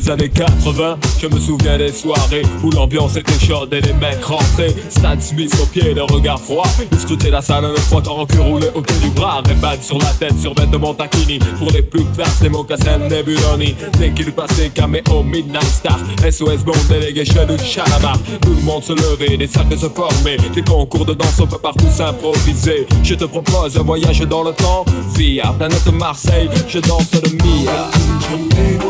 les années 80 Je me souviens des soirées où l'ambiance était chaude et les mecs rentraient. Stan Smith au pied, le regard froid. Ils scrutaient la salle, le frottant en cul roulé au pied du bras. Ray sur la tête, sur de Montachini Pour les plus classes, des mocassins Nebuloni. Dès qu'il passait caméo Midnight Star. SOS Bond, Delegation ou Chalamar Tout le monde se levait, des salles se former Des concours de danse, on peut partout s'improviser. Je te propose un voyage dans le temps. Via planète Marseille, je danse le Mia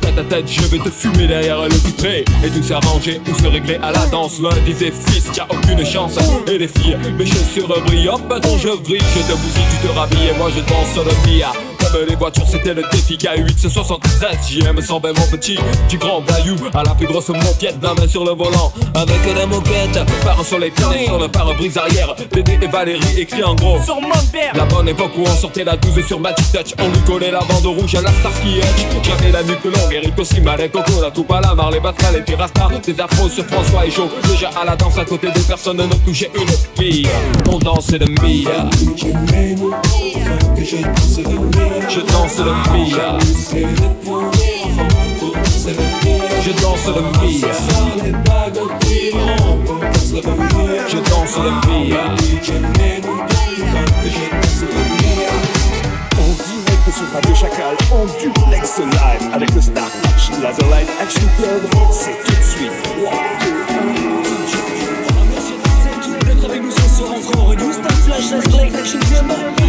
Tête à tête, je vais te fumer derrière le vitré. Et tout s'arranger ou se régler à la danse. L'un disait fils, a aucune chance Et les filles, mes chaussures brillent Hop, attends, je brille, je te bousille, tu te rhabilles Et moi je danse le les voitures c'était le défi. K8 c'est 73 JM 120 mon petit Du grand bayou à la plus grosse moquette La main sur le volant. Avec la moquette Par un soleil plein sur le pare-brise arrière. Dédé et Valérie écrit en gros. Sur mon père. La bonne époque où on sortait la 12 sur Magic Touch On lui collait la bande rouge à la Starsky Edge. J'avais la nuque longue, Eric aussi, Malek, Coco, la tout à la Marley, Pascal et Pirasta Des afros sur François et Joe Déjà à la danse à côté des personnes ne touchait une fille. On dansait de Mia je danse le Mia. Je danse le Mia. Je danse le Mia. En direct sur Radio Chacal en duplex live. Avec le Star Laserlight Action Club, c'est tout de suite. 3, 2, 1 Soir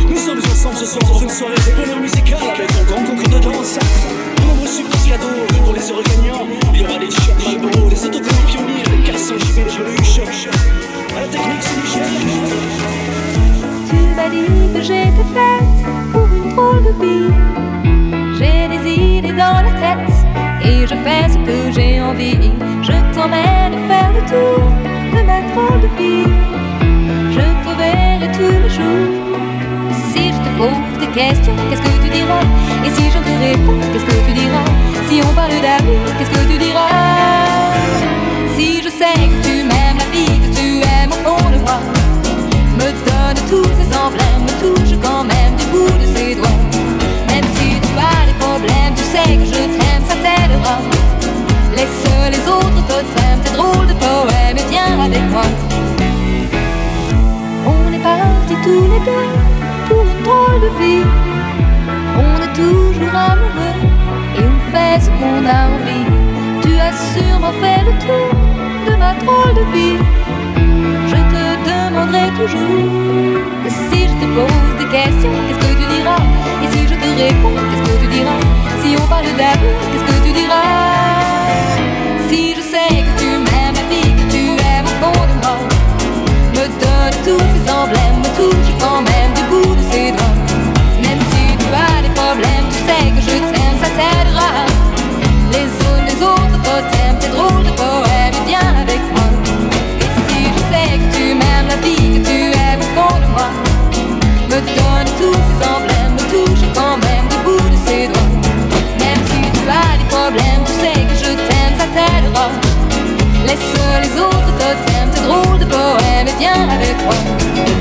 Nous sommes ensemble ce soir dans une soirée de bonheur musical avec un grand concours de danse De nombreux super cadeaux pour les heureux gagnants Il y aura des chocs Marlboro, des autocollants pionniers Les garçons JB, les Jeluches À la technique c'est Michel Tu m'as dit que j'étais faite pour une drôle de vie. J'ai des idées dans la tête et je fais ce que j'ai envie. Je t'emmène faire le tour de ma drôle de vie. Qu'est-ce que tu diras? Et si je te réponds, qu'est-ce que tu diras? Si on parle d'amour, qu'est-ce que tu diras? Si je sais que tu m'aimes la vie, que tu aimes au fond de moi me donne tous ces emblèmes, me touche quand même du bout de ses doigts. Même si tu as des problèmes, tu sais que je t'aime, ça t'aidera. Laisse les autres totems, tes drôles de poèmes et viens avec moi. On est partis tous les deux de vie. On est toujours amoureux et on fait ce qu'on a envie. Tu as sûrement fait le tour de ma drôle de vie. Je te demanderai toujours Si je te pose des questions, qu'est-ce que tu diras? Et si je te réponds, qu'est-ce que tu diras? Si on parle d'amour, qu'est-ce que tu diras? Si je sais que tu m'aimes, la vie que tu aimes au fond de moi Me donne tous même si tu as des problèmes, tu sais que je t'aime, ça t'aidera. Les autres, les autres te t'aiment, t'es drôle de poème, viens avec moi. Et si je sais que tu m'aimes, la vie que tu aimes au fond de moi, me donne tous ces emblèmes, me touche quand même du bout de ses doigts. Même si tu as des problèmes, tu sais que je t'aime, ça t'aidera. Laisse les autres te t'aiment, t'es drôle de poème, viens avec moi.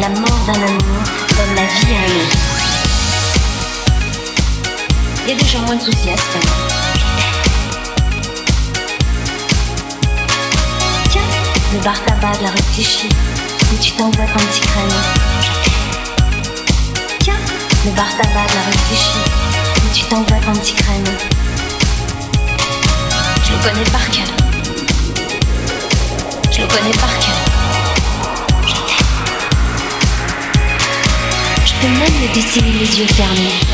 mort d'un amour comme la vie à un autre. Il y a déjà moins de soucis à. Tiens, le bar tabac de la réfléchie, où tu t'envoies ton petit créneau. Tiens, le bar tabac de la réfléchie, où tu t'envoies ton petit créneau. Je le connais par cœur. Je le connais par cœur. Je peux même le dessiner les yeux fermés.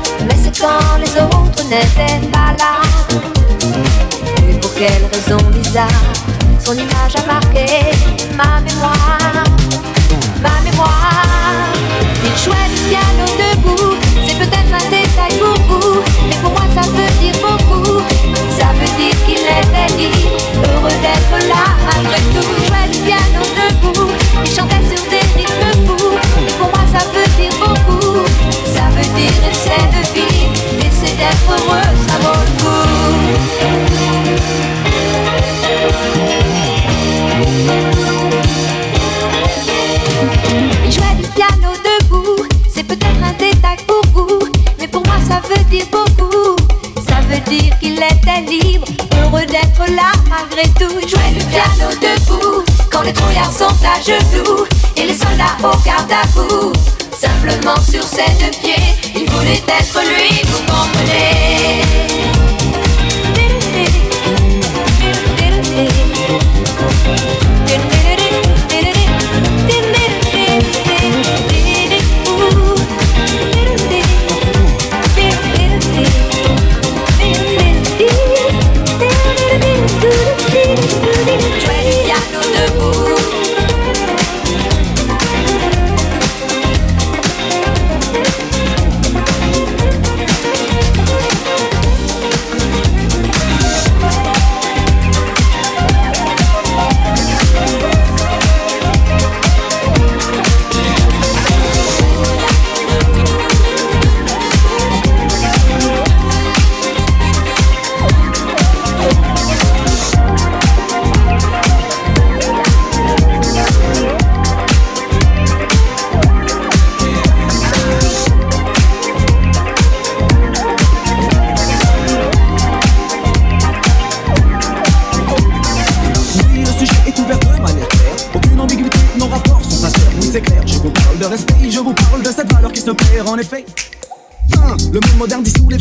Quand les autres n'étaient pas là. Et pour quelle raison bizarre, son image a marqué ma mémoire? Ma mémoire. Il jouait du piano debout, c'est peut-être un détail pour vous, mais pour moi ça veut dire beaucoup. Ça veut dire qu'il était libre, heureux d'être là malgré tout. Jouait du piano à et les soldats au garde à vous. Simplement sur ses deux pieds, il voulait être lui, vous comprenez.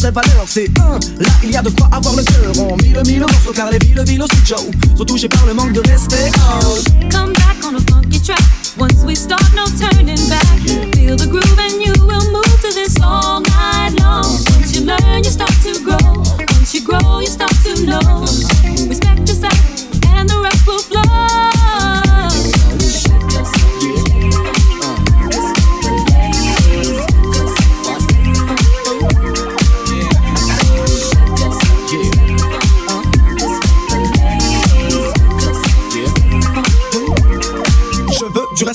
Moderne dissout les vraies valeurs, c'est un. Là, il y a de quoi avoir le cœur en mille, mille morceaux, car les villes, villes aussi, Joe, sont touchées par le manque de respect. Oh. Come back on a funky track. Once we start, no turning back. Feel the groove and you will move to this all night long. Once you learn, you start to grow. Once you grow, you start to know. Respect yourself, and the rest will flow.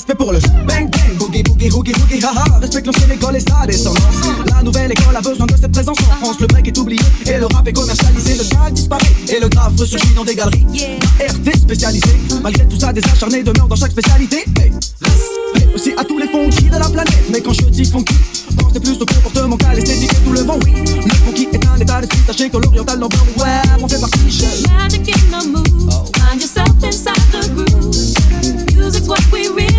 Respect pour le bang bang, boogie boogie hoogie hoogie haha. Respecte l'ancienne école et sa descendance. La nouvelle école a besoin de cette présence en France. Le break est oublié et le rap est commercialisé. Le tag disparaît et le grave ressurgit dans des galeries. RT spécialisé. Malgré tout ça, des acharnés demeurent dans chaque spécialité. Hey, respect aussi à tous les funky de la planète. Mais quand je dis funky, pensez plus au comportement qu'à l'esthétique et tout le vent. Oui, le funky est un état d'esprit. Sachez que l'oriental number ouais, on fait partie. Magic in the mood. Find yourself inside the groove. Music's what we really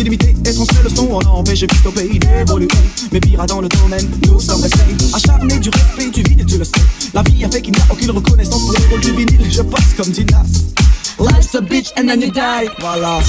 illimité et transmet le son. On a empêché plus au pays d'évoluer. Mais pire dans le domaine, nous sommes restés acharnés du respect du vide, tu le sais. La vie a fait qu'il n'y a aucune reconnaissance pour les rôles du vinyle. Je passe comme Dinas. Life's a bitch and then you die. Voilà.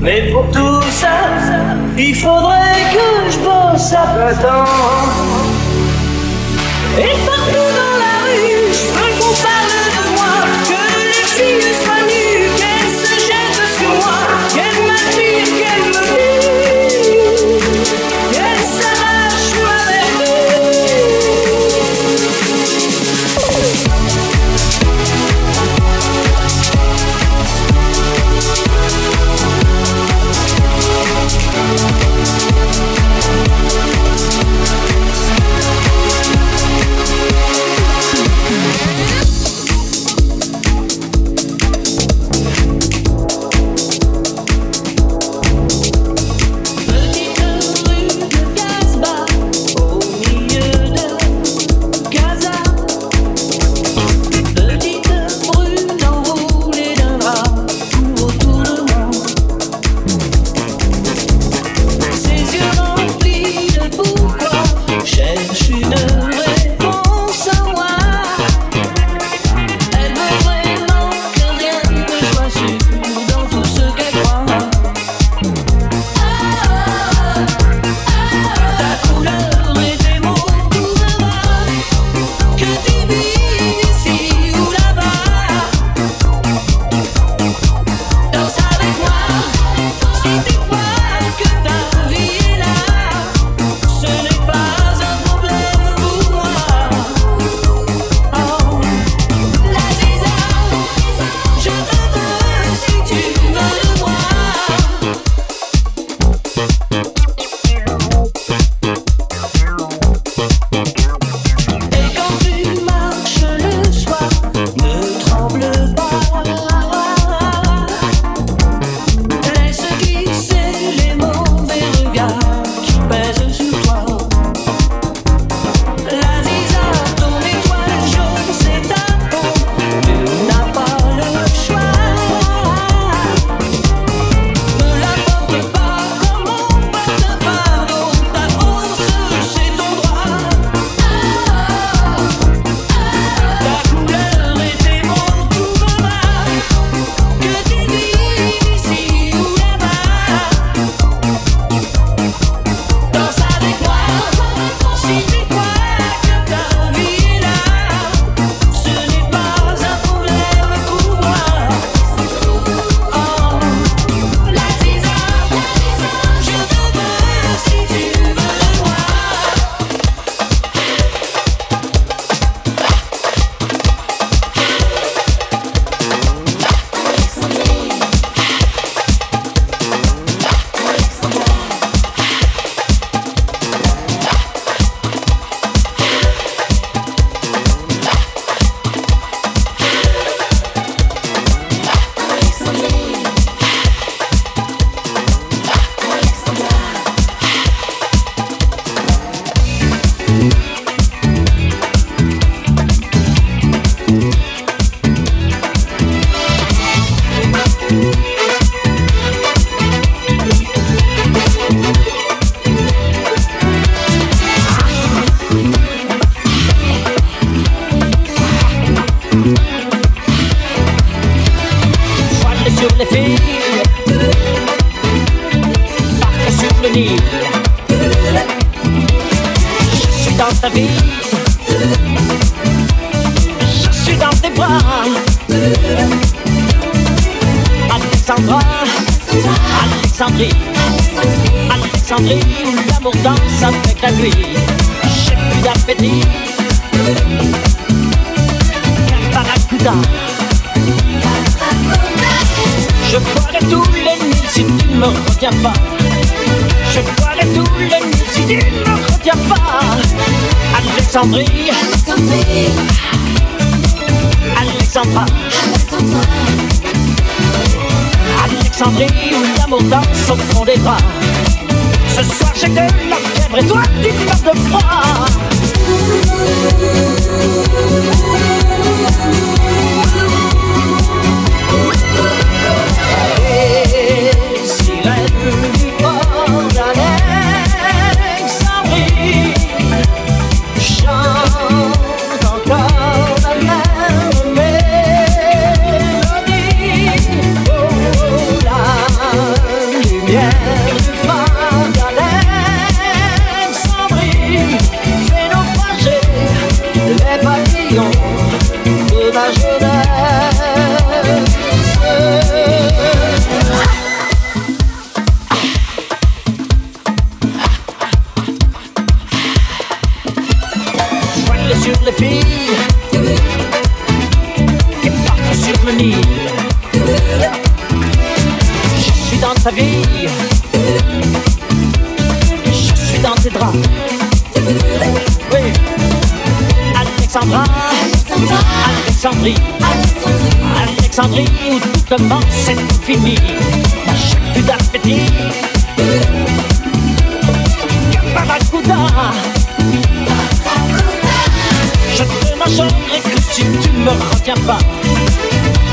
Mais pour tout ça, il faudrait que je bosse à plein temps. Et partout dans la de la fièvre et toi tu meurs de froid. Finit. J'ai plus d'appétit qu'un barracuda. Je te mangerai que si tu me retiens pas.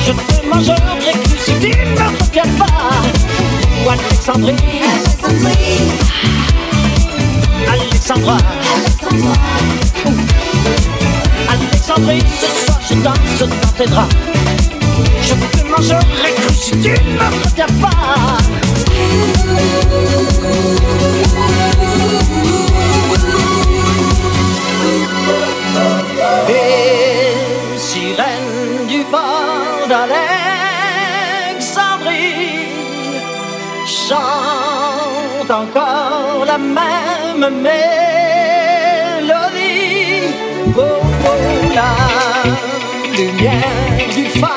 Je te mangerai que si tu me retiens pas. Ou Alexandrie, Alexandra, Alexandrie, ce soir je danse dans tes draps. Je pas. Les du port d'Alexandrie chantent encore la même mélodie. Du phare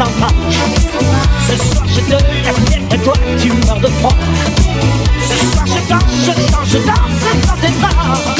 Ce soir je te la et toi tu meurs de froid. Ce soir je danse, je danse, je danse dans tes.